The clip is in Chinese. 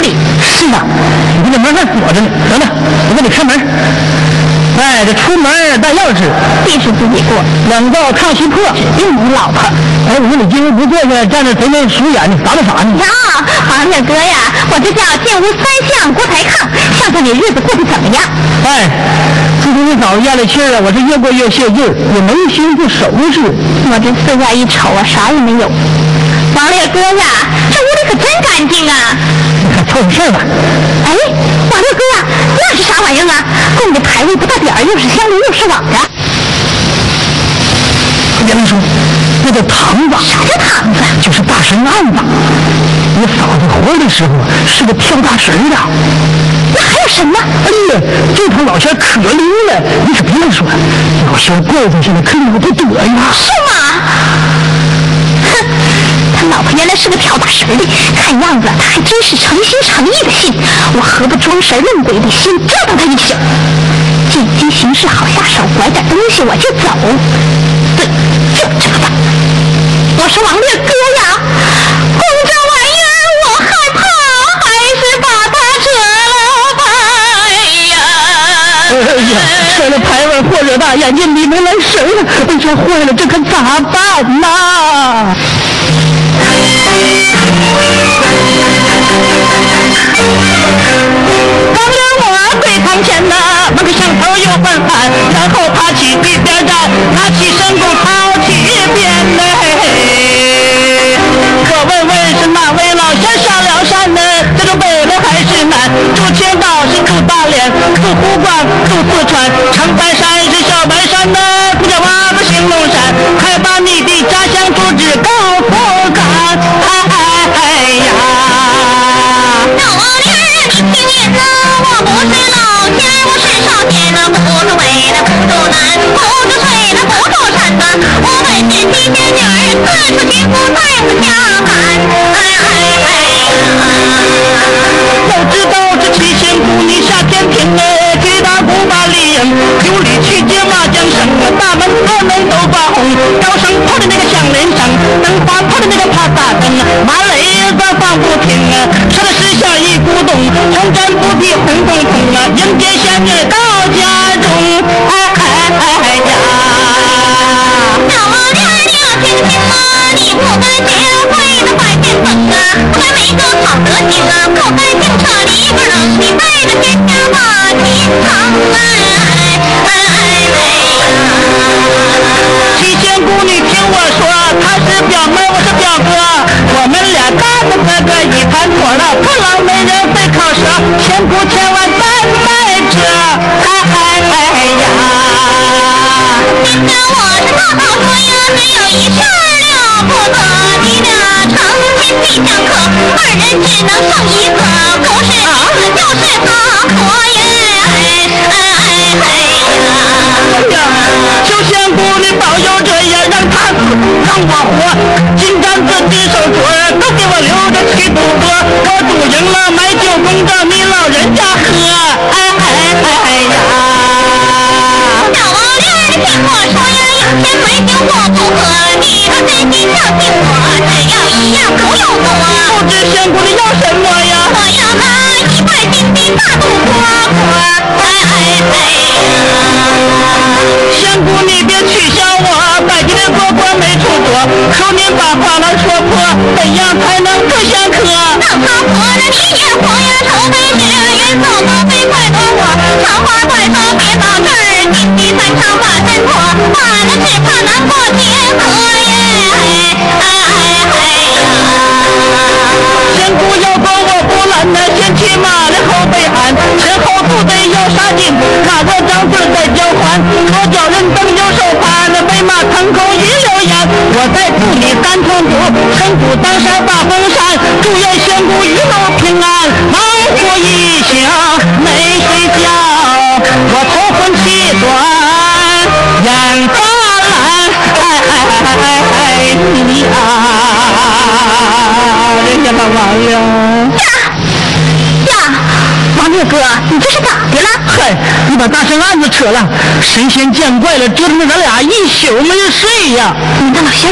里。是啊，你这门还锁着呢。等等，我给你开门。哎，这出门带钥匙，必须自己过，两道抗气破，指定没老婆。哎，我说你今天不坐下，站着贼眉鼠眼的，打扮啥呢？呀，王小哥呀，我这叫进屋三相锅台炕，向向你日子过得怎么样？哎，自从你嫂子咽了气儿了，我是越过越泄劲儿，也没心思收拾。我这四下一瞅啊，啥也没有。王烈哥呀，这屋里可真干净啊！你看凑合事儿吧。哎，王烈哥呀，那是啥玩意儿啊？供的牌位不大点儿，又是香炉又是网的。别乱说，那叫堂子，啥叫堂子？就是大神案子。我嫂子活的时候是个跳大神的。那还有什么？哎呀，这头老仙可灵了，你可别说，老仙怪在现在可了不得呀。是吗？是个跳大神的，看样子他还真是诚心诚意的信。我何不装神弄鬼的心折腾他一宿？见机行事好下手，拐点东西我就走。对，就这个吧。我说王烈哥呀，供这玩意儿我害怕，还是把它哎折了吧呀。哎呀，摔了牌位，或惹大，眼睛里没来神了，哎呀，坏了，这可咋办呐？刚让我跪堂前呐，那个响头又翻翻，然后爬起一边站，拿起神弓不住水的，不住山呐。我本是七仙女儿，四处寻夫在我家盘。哎哎哎呀！都知道这七仙姑你下天庭哎，七大姑八里人，有理去接麻将声，大门大门都发红，高声炮的那个响铃声，灯花炮的那个啪嗒灯，马雷子放不停啊，红毡不必红彤彤啊，迎接仙女到家中，哎哎哎呀！老王爷，你要听听啊，你不该学会那坏剑风啊，不该没个好德行啊，不该净扯里边冷，你带着天家把心疼啊不老没人会烤舌，仙姑千万别卖这，哎哎哎呀！今天我是大好说呀，没有一事儿了不得，你俩成亲必相克，二人只能剩一个，不是死就是他活呀！哎哎哎哎呀！呀，求仙姑你保佑这也让他死，让我活，金簪子、金手镯真心相信我，只要一样不用多。不知仙姑你要什么呀？我要拿一块金的大肚婆婆，哎哎哎呀！仙姑你别取笑我，百斤的蝈蝈没处躲，求您把话来说破，怎样才能不相克？让他活着你也活呀，愁眉是云走高飞快躲我，长花快走别到这儿，金地三长把身破，完了只怕难过三通鼓，神鼓当山把风扇，祝愿仙姑一路平安，忙活一宿没睡觉，我头昏气短，眼发蓝，哎哎哎哎你啊！人家老王爷。呀，王烈哥，你这是咋的了？嗨，你把大神案子扯了，神仙见怪了，折腾咱俩一宿没睡呀。你那老仙